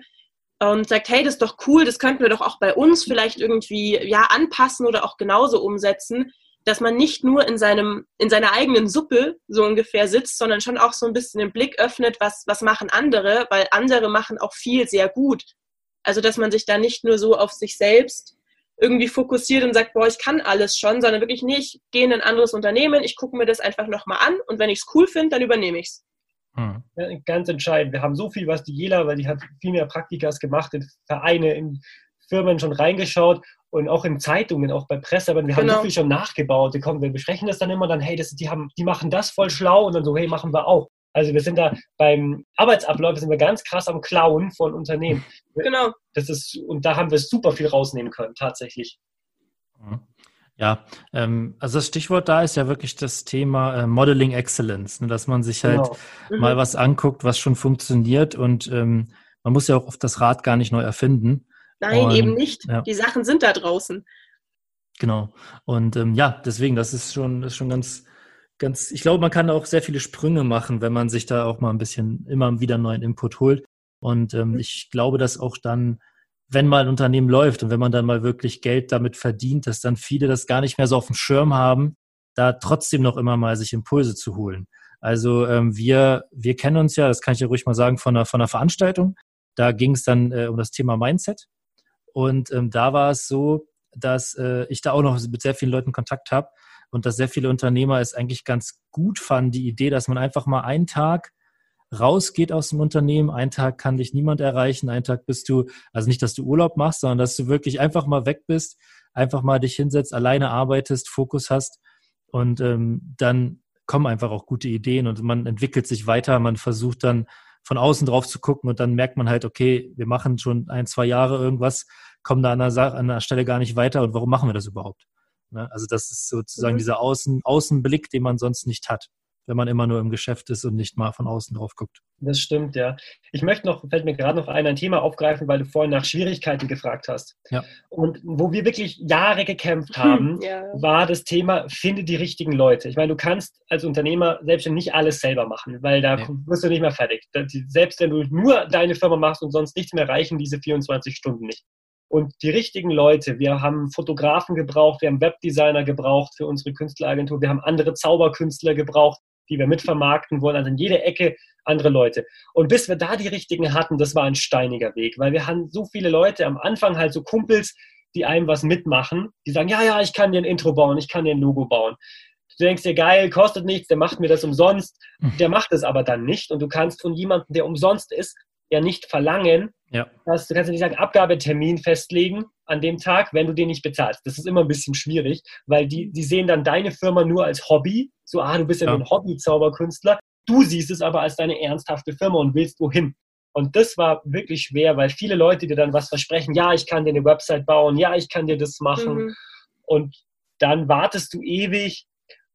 und sagt, hey, das ist doch cool, das könnten wir doch auch bei uns vielleicht irgendwie ja anpassen oder auch genauso umsetzen, dass man nicht nur in seinem in seiner eigenen Suppe so ungefähr sitzt, sondern schon auch so ein bisschen den Blick öffnet, was was machen andere, weil andere machen auch viel sehr gut. Also dass man sich da nicht nur so auf sich selbst irgendwie fokussiert und sagt, boah, ich kann alles schon, sondern wirklich nicht, ich gehe in ein anderes Unternehmen, ich gucke mir das einfach nochmal an und wenn ich es cool finde, dann übernehme ich es.
Hm. Ja, ganz entscheidend. Wir haben so viel, was die Jela, weil die hat viel mehr Praktikas gemacht, in Vereine, in Firmen schon reingeschaut und auch in Zeitungen, auch bei Presse, aber wir genau. haben so genau. viel schon nachgebaut. Die kommen, wir besprechen das dann immer dann, hey, das, die, haben, die machen das voll schlau und dann so, hey, machen wir auch. Also wir sind da beim Arbeitsablauf sind wir ganz krass am Klauen von Unternehmen.
Genau.
Das ist, und da haben wir super viel rausnehmen können, tatsächlich.
Mhm. Ja, ähm, also das Stichwort da ist ja wirklich das Thema äh, Modeling Excellence, ne, dass man sich halt genau. mhm. mal was anguckt, was schon funktioniert und ähm, man muss ja auch oft das Rad gar nicht neu erfinden.
Nein, und, eben nicht. Ja. Die Sachen sind da draußen.
Genau. Und ähm, ja, deswegen, das ist schon, das ist schon ganz, ganz, ich glaube, man kann auch sehr viele Sprünge machen, wenn man sich da auch mal ein bisschen immer wieder neuen Input holt. Und ähm, mhm. ich glaube, dass auch dann, wenn mal ein Unternehmen läuft und wenn man dann mal wirklich Geld damit verdient, dass dann viele das gar nicht mehr so auf dem Schirm haben, da trotzdem noch immer mal sich Impulse zu holen. Also ähm, wir, wir kennen uns ja, das kann ich ja ruhig mal sagen, von einer, von einer Veranstaltung. Da ging es dann äh, um das Thema Mindset. Und ähm, da war es so, dass äh, ich da auch noch mit sehr vielen Leuten Kontakt habe und dass sehr viele Unternehmer es eigentlich ganz gut fanden, die Idee, dass man einfach mal einen Tag rausgeht aus dem Unternehmen. Einen Tag kann dich niemand erreichen. Einen Tag bist du, also nicht, dass du Urlaub machst, sondern dass du wirklich einfach mal weg bist, einfach mal dich hinsetzt, alleine arbeitest, Fokus hast und ähm, dann kommen einfach auch gute Ideen und man entwickelt sich weiter. Man versucht dann von außen drauf zu gucken und dann merkt man halt, okay, wir machen schon ein, zwei Jahre irgendwas, kommen da an der, Sache, an der Stelle gar nicht weiter und warum machen wir das überhaupt? Ne? Also das ist sozusagen mhm. dieser Außen, Außenblick, den man sonst nicht hat, wenn man immer nur im Geschäft ist und nicht mal von außen drauf guckt.
Das stimmt, ja. Ich möchte noch, fällt mir gerade noch ein, ein Thema aufgreifen, weil du vorhin nach Schwierigkeiten gefragt hast.
Ja.
Und wo wir wirklich Jahre gekämpft haben, ja. war das Thema, finde die richtigen Leute. Ich meine, du kannst als Unternehmer selbst nicht alles selber machen, weil da nee. wirst du nicht mehr fertig. Selbst wenn du nur deine Firma machst und sonst nichts mehr, reichen diese 24 Stunden nicht und die richtigen Leute. Wir haben Fotografen gebraucht, wir haben Webdesigner gebraucht für unsere Künstleragentur, wir haben andere Zauberkünstler gebraucht, die wir mitvermarkten wollen, also in jeder Ecke andere Leute. Und bis wir da die richtigen hatten, das war ein steiniger Weg, weil wir haben so viele Leute am Anfang halt so Kumpels, die einem was mitmachen, die sagen, ja, ja, ich kann dir ein Intro bauen, ich kann dir ein Logo bauen. Du denkst dir, geil, kostet nichts, der macht mir das umsonst. Mhm. Der macht es aber dann nicht und du kannst von jemandem, der umsonst ist, ja nicht verlangen,
ja.
dass du kannst ja nicht sagen, Abgabetermin festlegen an dem Tag, wenn du den nicht bezahlst. Das ist immer ein bisschen schwierig, weil die, die sehen dann deine Firma nur als Hobby. So, ah, du bist ja, ja. ein Hobby-Zauberkünstler. Du siehst es aber als deine ernsthafte Firma und willst wohin. Und das war wirklich schwer, weil viele Leute dir dann was versprechen, ja, ich kann dir eine Website bauen, ja, ich kann dir das machen. Mhm. Und dann wartest du ewig.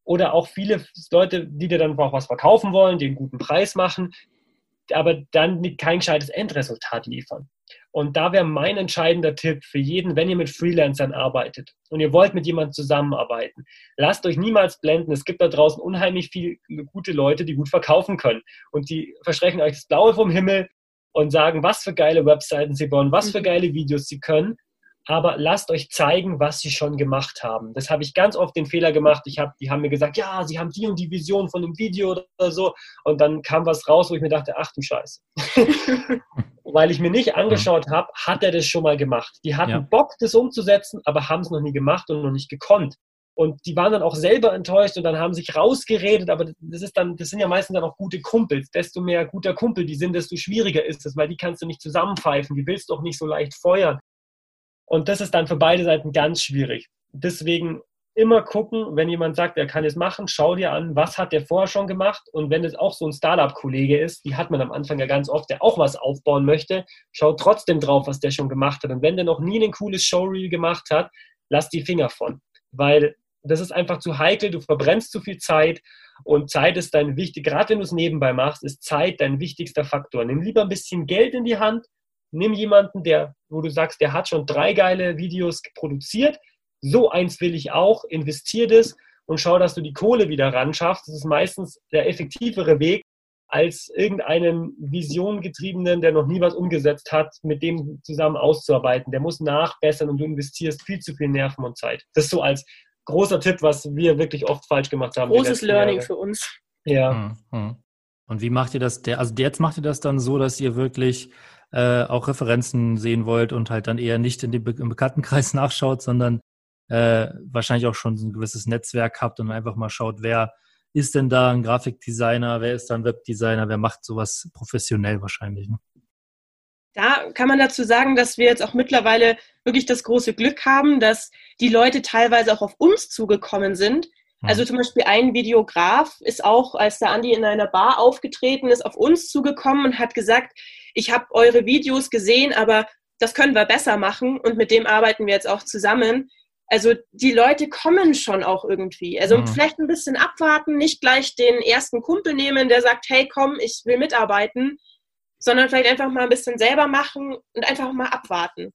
Oder auch viele Leute, die dir dann auch was verkaufen wollen, den guten Preis machen, aber dann kein gescheites Endresultat liefern. Und da wäre mein entscheidender Tipp für jeden, wenn ihr mit Freelancern arbeitet und ihr wollt mit jemandem zusammenarbeiten, lasst euch niemals blenden. Es gibt da draußen unheimlich viele gute Leute, die gut verkaufen können. Und die versprechen euch das Blaue vom Himmel und sagen, was für geile Webseiten sie bauen, was für mhm. geile Videos sie können aber lasst euch zeigen, was sie schon gemacht haben. Das habe ich ganz oft den Fehler gemacht. Ich hab, die haben mir gesagt, ja, sie haben die und die Vision von dem Video oder so. Und dann kam was raus, wo ich mir dachte, ach du Scheiße. Weil ich mir nicht angeschaut habe, hat er das schon mal gemacht. Die hatten ja. Bock, das umzusetzen, aber haben es noch nie gemacht und noch nicht gekonnt. Und die waren dann auch selber enttäuscht und dann haben sich rausgeredet, aber das ist dann, das sind ja meistens dann auch gute Kumpels. Desto mehr guter Kumpel die sind, desto schwieriger ist es, weil die kannst du nicht zusammenpfeifen, die willst du auch nicht so leicht feuern. Und das ist dann für beide Seiten ganz schwierig. Deswegen immer gucken, wenn jemand sagt, er kann es machen, schau dir an, was hat der vorher schon gemacht. Und wenn es auch so ein Startup-Kollege ist, die hat man am Anfang ja ganz oft, der auch was aufbauen möchte, schau trotzdem drauf, was der schon gemacht hat. Und wenn der noch nie ein cooles Showreel gemacht hat, lass die Finger von. Weil das ist einfach zu heikel, du verbrennst zu viel Zeit und Zeit ist dein wichtig, gerade wenn du es nebenbei machst, ist Zeit dein wichtigster Faktor. Nimm lieber ein bisschen Geld in die Hand nimm jemanden, der, wo du sagst, der hat schon drei geile Videos produziert, so eins will ich auch, investier das und schau, dass du die Kohle wieder ran schaffst. Das ist meistens der effektivere Weg, als irgendeinen visiongetriebenen, der noch nie was umgesetzt hat, mit dem zusammen auszuarbeiten. Der muss nachbessern und du investierst viel zu viel Nerven und Zeit. Das ist so als großer Tipp, was wir wirklich oft falsch gemacht haben.
Großes Learning Jahre. für uns.
Ja. Mhm. Und wie macht ihr das? also jetzt macht ihr das dann so, dass ihr wirklich äh, auch Referenzen sehen wollt und halt dann eher nicht in dem Be im Bekanntenkreis nachschaut, sondern äh, wahrscheinlich auch schon ein gewisses Netzwerk habt und einfach mal schaut, wer ist denn da ein Grafikdesigner, wer ist da ein Webdesigner, wer macht sowas professionell wahrscheinlich. Ne?
Da kann man dazu sagen, dass wir jetzt auch mittlerweile wirklich das große Glück haben, dass die Leute teilweise auch auf uns zugekommen sind. Also hm. zum Beispiel ein Videograf ist auch, als der Andi in einer Bar aufgetreten ist, auf uns zugekommen und hat gesagt, ich habe eure Videos gesehen, aber das können wir besser machen und mit dem arbeiten wir jetzt auch zusammen. Also die Leute kommen schon auch irgendwie. Also mhm. vielleicht ein bisschen abwarten, nicht gleich den ersten Kumpel nehmen, der sagt, hey komm, ich will mitarbeiten, sondern vielleicht einfach mal ein bisschen selber machen und einfach mal abwarten.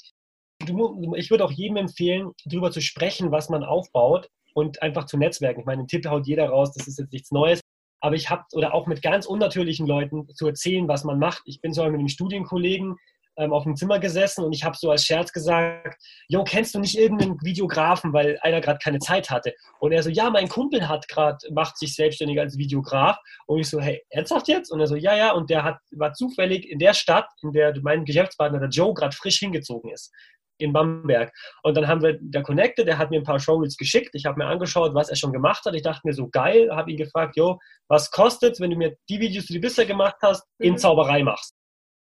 Ich würde auch jedem empfehlen, darüber zu sprechen, was man aufbaut und einfach zu netzwerken. Ich meine, einen Tipp haut jeder raus, das ist jetzt nichts Neues aber ich habe, oder auch mit ganz unnatürlichen Leuten zu erzählen, was man macht. Ich bin so mit einem Studienkollegen ähm, auf dem Zimmer gesessen und ich habe so als Scherz gesagt, Jo, kennst du nicht irgendeinen Videografen, weil einer gerade keine Zeit hatte? Und er so, ja, mein Kumpel hat gerade, macht sich selbstständig als Videograf. Und ich so, hey, ernsthaft jetzt? Und er so, ja, ja. Und der hat, war zufällig in der Stadt, in der mein Geschäftspartner, der Joe, gerade frisch hingezogen ist in Bamberg. Und dann haben wir der Connected, der hat mir ein paar Showreels geschickt. Ich habe mir angeschaut, was er schon gemacht hat. Ich dachte mir so geil, habe ihn gefragt, jo, was kostet, wenn du mir die Videos, die du bisher gemacht hast, in mhm. Zauberei machst?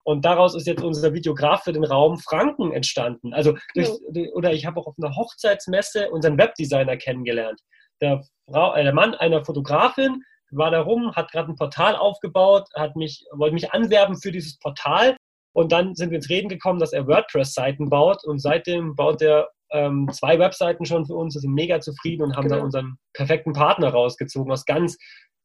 Und daraus ist jetzt unser Videograf für den Raum Franken entstanden. Also durch, oder ich habe auch auf einer Hochzeitsmesse unseren Webdesigner kennengelernt. Der, Frau, äh, der Mann einer Fotografin war da rum, hat gerade ein Portal aufgebaut, hat mich, wollte mich anwerben für dieses Portal und dann sind wir ins Reden gekommen, dass er WordPress-Seiten baut. Und seitdem baut er ähm, zwei Webseiten schon für uns, wir sind mega zufrieden und haben genau. dann unseren perfekten Partner rausgezogen aus ganz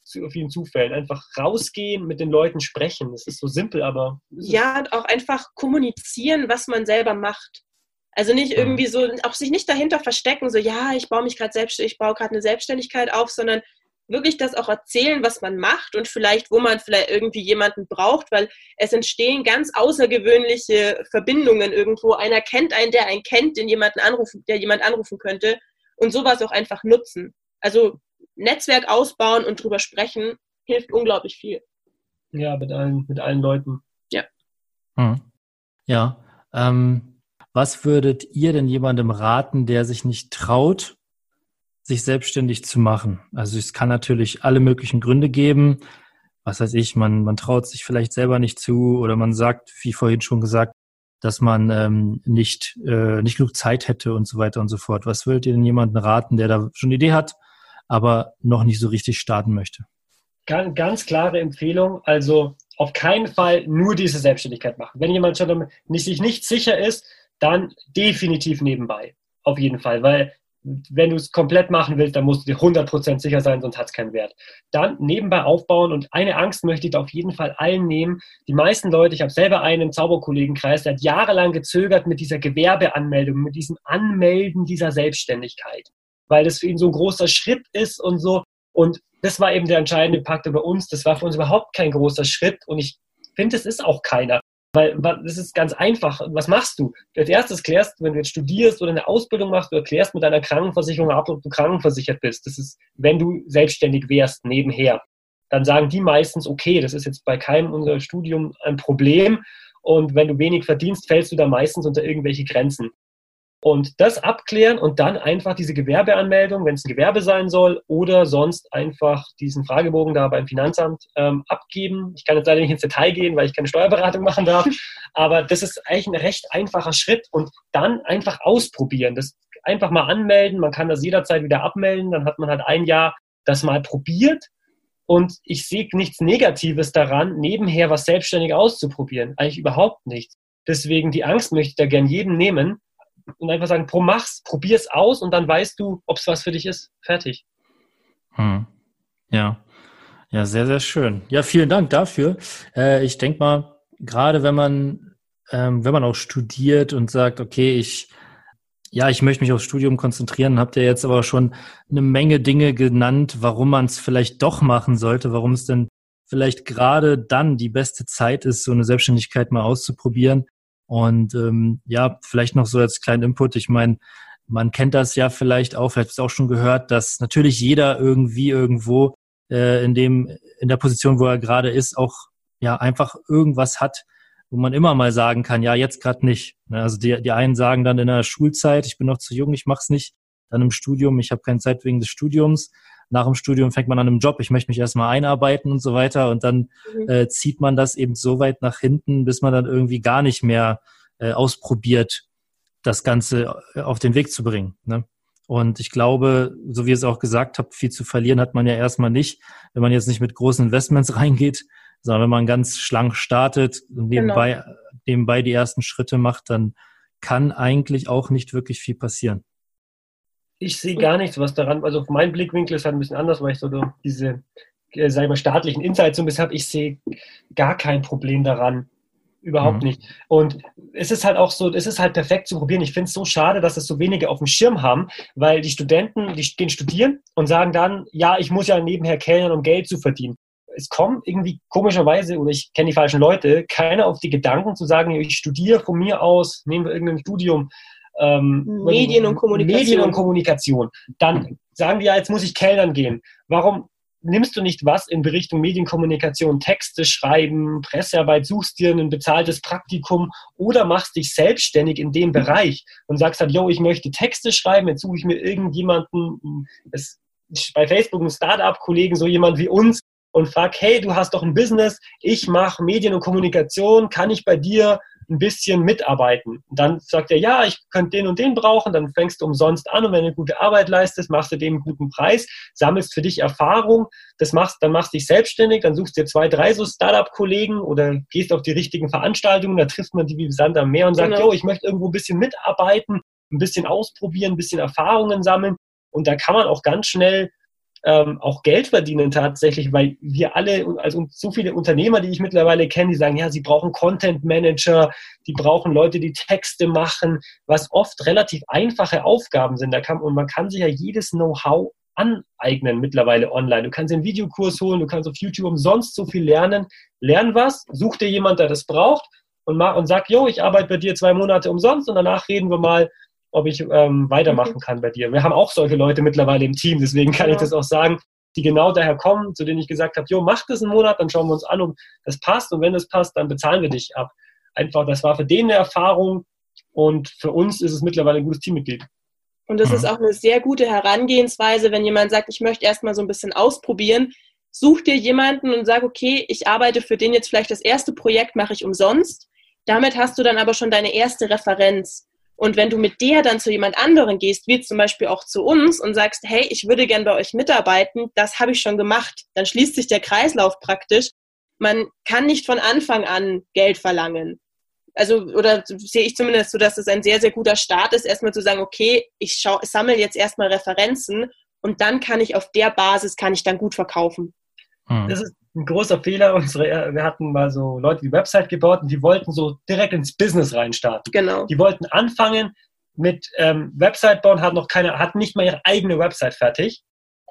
vielen Zufällen. Einfach rausgehen, mit den Leuten sprechen. Das ist so simpel, aber.
Ja, und auch einfach kommunizieren, was man selber macht. Also nicht irgendwie so, auch sich nicht dahinter verstecken, so ja, ich baue mich gerade selbstständig, ich baue gerade eine Selbstständigkeit auf, sondern wirklich das auch erzählen, was man macht und vielleicht, wo man vielleicht irgendwie jemanden braucht, weil es entstehen ganz außergewöhnliche Verbindungen irgendwo. Einer kennt einen, der einen kennt, den jemanden anrufen, der jemand anrufen könnte und sowas auch einfach nutzen. Also Netzwerk ausbauen und drüber sprechen hilft unglaublich viel.
Ja, mit allen, mit allen Leuten.
Ja.
Hm. Ja. Ähm, was würdet ihr denn jemandem raten, der sich nicht traut, sich selbstständig zu machen. Also es kann natürlich alle möglichen Gründe geben. Was weiß ich, man, man traut sich vielleicht selber nicht zu oder man sagt, wie vorhin schon gesagt, dass man ähm, nicht, äh, nicht genug Zeit hätte und so weiter und so fort. Was würdet ihr denn jemanden raten, der da schon eine Idee hat, aber noch nicht so richtig starten möchte?
Ganz, ganz klare Empfehlung. Also auf keinen Fall nur diese Selbstständigkeit machen. Wenn jemand schon nicht, sich nicht sicher ist, dann definitiv nebenbei. Auf jeden Fall, weil wenn du es komplett machen willst, dann musst du dir 100% sicher sein, sonst hat es keinen Wert. Dann nebenbei aufbauen und eine Angst möchte ich auf jeden Fall allen nehmen. Die meisten Leute, ich habe selber einen Zauberkollegenkreis, der hat jahrelang gezögert mit dieser Gewerbeanmeldung, mit diesem Anmelden dieser Selbstständigkeit, weil das für ihn so ein großer Schritt ist und so. Und das war eben der entscheidende Pakt bei uns. Das war für uns überhaupt kein großer Schritt und ich finde, es ist auch keiner. Weil das ist ganz einfach. Was machst du? Als erstes klärst, wenn du jetzt studierst oder eine Ausbildung machst, du erklärst mit deiner Krankenversicherung ab, ob du krankenversichert bist. Das ist, wenn du selbstständig wärst, nebenher. Dann sagen die meistens, okay, das ist jetzt bei keinem unserer Studium ein Problem. Und wenn du wenig verdienst, fällst du da meistens unter irgendwelche Grenzen. Und das abklären und dann einfach diese Gewerbeanmeldung, wenn es ein Gewerbe sein soll, oder sonst einfach diesen Fragebogen da beim Finanzamt ähm, abgeben. Ich kann jetzt leider nicht ins Detail gehen, weil ich keine Steuerberatung machen darf, aber das ist eigentlich ein recht einfacher Schritt und dann einfach ausprobieren. Das einfach mal anmelden, man kann das jederzeit wieder abmelden, dann hat man halt ein Jahr das mal probiert und ich sehe nichts Negatives daran, nebenher was selbstständig auszuprobieren. Eigentlich überhaupt nichts. Deswegen die Angst möchte ich da gern jedem nehmen, und einfach sagen, mach's, probier's aus und dann weißt du, ob es was für dich ist. Fertig.
Hm. Ja. Ja, sehr, sehr schön. Ja, vielen Dank dafür. Äh, ich denke mal, gerade wenn man, ähm, wenn man auch studiert und sagt, okay, ich, ja, ich möchte mich aufs Studium konzentrieren, habt ihr jetzt aber schon eine Menge Dinge genannt, warum man es vielleicht doch machen sollte, warum es denn vielleicht gerade dann die beste Zeit ist, so eine Selbstständigkeit mal auszuprobieren. Und ähm, ja, vielleicht noch so als kleinen Input. Ich meine, man kennt das ja vielleicht auch, vielleicht hast du auch schon gehört, dass natürlich jeder irgendwie irgendwo äh, in dem in der Position, wo er gerade ist, auch ja einfach irgendwas hat, wo man immer mal sagen kann, ja jetzt gerade nicht. Ne, also die, die einen sagen dann in der Schulzeit, ich bin noch zu jung, ich mach's nicht. Dann im Studium, ich habe keine Zeit wegen des Studiums nach dem Studium fängt man an einem Job, ich möchte mich erstmal einarbeiten und so weiter und dann mhm. äh, zieht man das eben so weit nach hinten, bis man dann irgendwie gar nicht mehr äh, ausprobiert, das Ganze äh, auf den Weg zu bringen. Ne? Und ich glaube, so wie ihr es auch gesagt habt, viel zu verlieren hat man ja erstmal nicht, wenn man jetzt nicht mit großen Investments reingeht, sondern wenn man ganz schlank startet und nebenbei, genau. nebenbei die ersten Schritte macht, dann kann eigentlich auch nicht wirklich viel passieren
ich sehe gar nichts, was daran, also mein Blickwinkel ist halt ein bisschen anders, weil ich so diese, äh, sag ich mal, staatlichen Insights so ein bisschen habe. Ich sehe gar kein Problem daran. Überhaupt mhm. nicht. Und es ist halt auch so, es ist halt perfekt zu probieren. Ich finde es so schade, dass es so wenige auf dem Schirm haben, weil die Studenten, die gehen studieren und sagen dann, ja, ich muss ja nebenher kellnern, um Geld zu verdienen. Es kommt irgendwie komischerweise, oder ich kenne die falschen Leute, keiner auf die Gedanken zu sagen, ich studiere von mir aus, nehmen wir irgendein Studium,
ähm, Medien und Kommunikation.
Medien und Kommunikation. Dann sagen die ja, jetzt muss ich Kellnern gehen. Warum nimmst du nicht was in Richtung Medienkommunikation, Texte schreiben, Pressearbeit, suchst dir ein bezahltes Praktikum oder machst dich selbstständig in dem Bereich und sagst halt, yo, ich möchte Texte schreiben, jetzt suche ich mir irgendjemanden, es, bei Facebook einen Startup-Kollegen, so jemand wie uns und frag, hey, du hast doch ein Business, ich mache Medien und Kommunikation, kann ich bei dir ein bisschen mitarbeiten. Und dann sagt er, ja, ich könnte den und den brauchen, dann fängst du umsonst an und wenn du gute Arbeit leistest, machst du dem einen guten Preis, sammelst für dich Erfahrung, das machst, dann machst du dich selbstständig, dann suchst dir zwei, drei so Startup-Kollegen oder gehst auf die richtigen Veranstaltungen, da trifft man die wie Sand am Meer und sagt, genau. jo, ich möchte irgendwo ein bisschen mitarbeiten, ein bisschen ausprobieren, ein bisschen Erfahrungen sammeln und da kann man auch ganz schnell ähm, auch Geld verdienen tatsächlich, weil wir alle, also so viele Unternehmer, die ich mittlerweile kenne, die sagen, ja, sie brauchen Content Manager, die brauchen Leute, die Texte machen, was oft relativ einfache Aufgaben sind. Da kann, und man kann sich ja jedes Know-how aneignen mittlerweile online. Du kannst einen Videokurs holen, du kannst auf YouTube umsonst so viel lernen. Lern was, such dir jemand, der das braucht und, mach, und sag, yo, ich arbeite bei dir zwei Monate umsonst und danach reden wir mal, ob ich ähm, weitermachen mhm. kann bei dir. Wir haben auch solche Leute mittlerweile im Team, deswegen kann ja. ich das auch sagen, die genau daher kommen, zu denen ich gesagt habe, jo, mach das einen Monat, dann schauen wir uns an, ob das passt und wenn das passt, dann bezahlen wir dich ab. Einfach, das war für den eine Erfahrung und für uns ist es mittlerweile ein gutes Teammitglied.
Und das mhm. ist auch eine sehr gute Herangehensweise, wenn jemand sagt, ich möchte erstmal so ein bisschen ausprobieren. Such dir jemanden und sag, okay, ich arbeite für den jetzt vielleicht das erste Projekt, mache ich umsonst. Damit hast du dann aber schon deine erste Referenz. Und wenn du mit der dann zu jemand anderen gehst, wie zum Beispiel auch zu uns und sagst, hey, ich würde gern bei euch mitarbeiten, das habe ich schon gemacht, dann schließt sich der Kreislauf praktisch. man kann nicht von Anfang an Geld verlangen. Also, oder sehe ich zumindest so, dass es ein sehr, sehr guter Start ist, erstmal zu sagen, okay, ich sammle jetzt erstmal Referenzen und dann kann ich auf der Basis, kann ich dann gut verkaufen.
Hm. Das ist ein großer Fehler. Unsere, wir hatten mal so Leute die Website gebaut und die wollten so direkt ins Business reinstarten.
Genau.
Die wollten anfangen mit ähm, Website bauen, hatten noch keine, hatten nicht mal ihre eigene Website fertig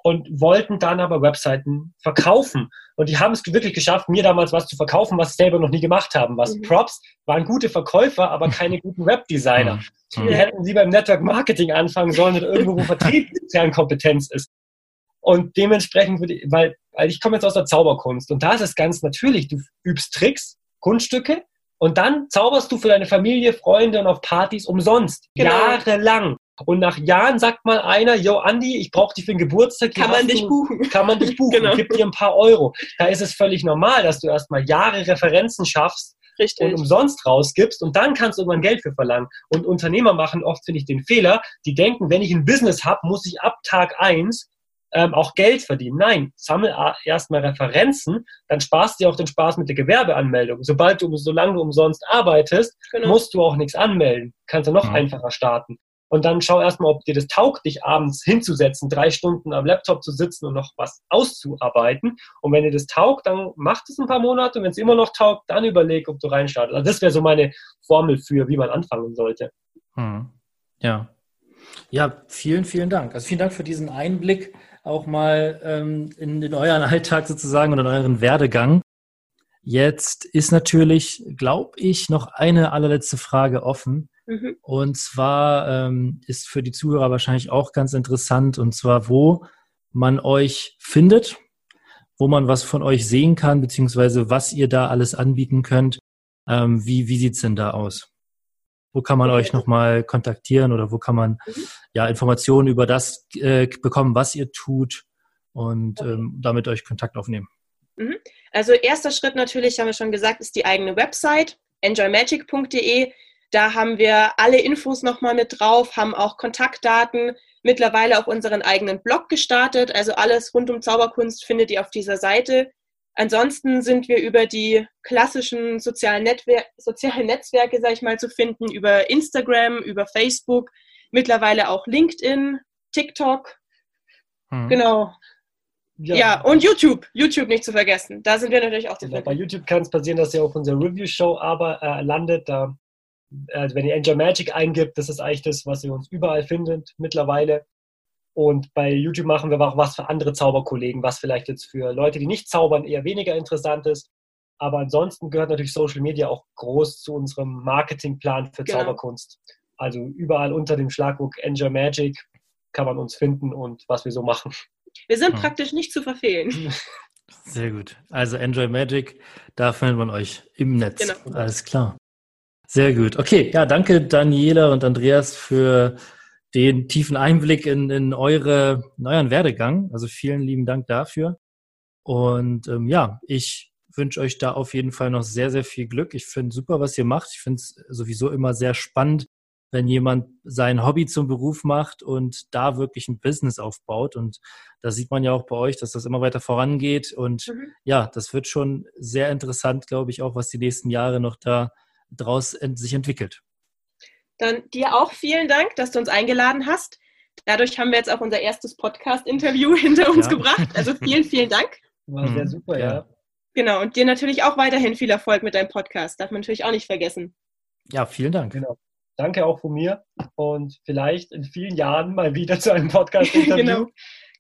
und wollten dann aber Webseiten verkaufen. Und die haben es wirklich geschafft, mir damals was zu verkaufen, was sie selber noch nie gemacht haben. Was mhm. Props waren gute Verkäufer, aber keine guten Webdesigner. Mhm. Die hätten sie beim Network Marketing anfangen sollen oder irgendwo, wo Vertrieb Kompetenz ist. Und dementsprechend würde ich, weil, weil ich komme jetzt aus der Zauberkunst und da ist es ganz natürlich, du übst Tricks, Kunststücke und dann zauberst du für deine Familie, Freunde und auf Partys umsonst. Genau. Jahrelang. Und nach Jahren sagt mal einer, yo Andi, ich brauche dich für den Geburtstag.
Kann man dich buchen.
Kann man dich buchen. genau. Gib dir ein paar Euro. Da ist es völlig normal, dass du erstmal Jahre Referenzen schaffst Richtig. und umsonst rausgibst und dann kannst du irgendwann Geld für verlangen. Und Unternehmer machen oft, finde ich, den Fehler, die denken, wenn ich ein Business habe, muss ich ab Tag eins ähm, auch Geld verdienen. Nein, sammel erstmal Referenzen, dann sparst du dir auch den Spaß mit der Gewerbeanmeldung. Sobald du, solange du umsonst arbeitest, genau. musst du auch nichts anmelden. Kannst du noch mhm. einfacher starten. Und dann schau erstmal, ob dir das taugt, dich abends hinzusetzen, drei Stunden am Laptop zu sitzen und noch was auszuarbeiten. Und wenn dir das taugt, dann mach das ein paar Monate. Und wenn es immer noch taugt, dann überleg, ob du reinstartest. Also das wäre so meine Formel für, wie man anfangen sollte.
Hm. Ja. Ja, vielen, vielen Dank. Also vielen Dank für diesen Einblick auch mal ähm, in, in euren Alltag sozusagen und in euren Werdegang. Jetzt ist natürlich, glaube ich, noch eine allerletzte Frage offen. Mhm. Und zwar ähm, ist für die Zuhörer wahrscheinlich auch ganz interessant, und zwar, wo man euch findet, wo man was von euch sehen kann, beziehungsweise was ihr da alles anbieten könnt. Ähm, wie wie sieht's denn da aus? Wo kann man euch nochmal kontaktieren oder wo kann man mhm. ja Informationen über das äh, bekommen, was ihr tut und okay. ähm, damit euch Kontakt aufnehmen?
Mhm. Also erster Schritt natürlich, haben wir schon gesagt, ist die eigene Website enjoymagic.de. Da haben wir alle Infos nochmal mit drauf, haben auch Kontaktdaten, mittlerweile auch unseren eigenen Blog gestartet. Also alles rund um Zauberkunst findet ihr auf dieser Seite. Ansonsten sind wir über die klassischen sozialen, Netwer sozialen Netzwerke, sag ich mal, zu finden, über Instagram, über Facebook, mittlerweile auch LinkedIn, TikTok. Hm. Genau. Ja. ja. und YouTube. YouTube nicht zu vergessen. Da sind wir natürlich auch zu
genau. Bei YouTube kann es passieren, dass ihr auf unserer Review-Show aber äh, landet. Da, äh, wenn ihr Angel Magic eingibt, das ist eigentlich das, was ihr uns überall findet mittlerweile. Und bei YouTube machen wir auch was für andere Zauberkollegen, was vielleicht jetzt für Leute, die nicht zaubern, eher weniger interessant ist. Aber ansonsten gehört natürlich Social Media auch groß zu unserem Marketingplan für genau. Zauberkunst. Also überall unter dem Schlagwort Enjoy Magic kann man uns finden und was wir so machen.
Wir sind hm. praktisch nicht zu verfehlen.
Sehr gut. Also Enjoy Magic, da findet man euch im Netz. Genau. Alles klar. Sehr gut. Okay, ja, danke Daniela und Andreas für den tiefen Einblick in, in, eure, in euren Werdegang. Also vielen lieben Dank dafür. Und ähm, ja, ich wünsche euch da auf jeden Fall noch sehr, sehr viel Glück. Ich finde super, was ihr macht. Ich finde es sowieso immer sehr spannend, wenn jemand sein Hobby zum Beruf macht und da wirklich ein Business aufbaut. Und da sieht man ja auch bei euch, dass das immer weiter vorangeht. Und mhm. ja, das wird schon sehr interessant, glaube ich, auch, was die nächsten Jahre noch da draus sich entwickelt.
Dann dir auch vielen Dank, dass du uns eingeladen hast. Dadurch haben wir jetzt auch unser erstes Podcast-Interview hinter uns ja. gebracht. Also vielen, vielen Dank.
War sehr mhm. super, ja.
Genau, und dir natürlich auch weiterhin viel Erfolg mit deinem Podcast. Darf man natürlich auch nicht vergessen.
Ja, vielen Dank.
Genau. Danke auch von mir und vielleicht in vielen Jahren mal wieder zu einem Podcast-Interview. genau.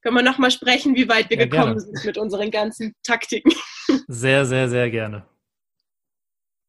Können wir nochmal sprechen, wie weit wir ja, gekommen gerne. sind mit unseren ganzen Taktiken.
Sehr, sehr, sehr gerne.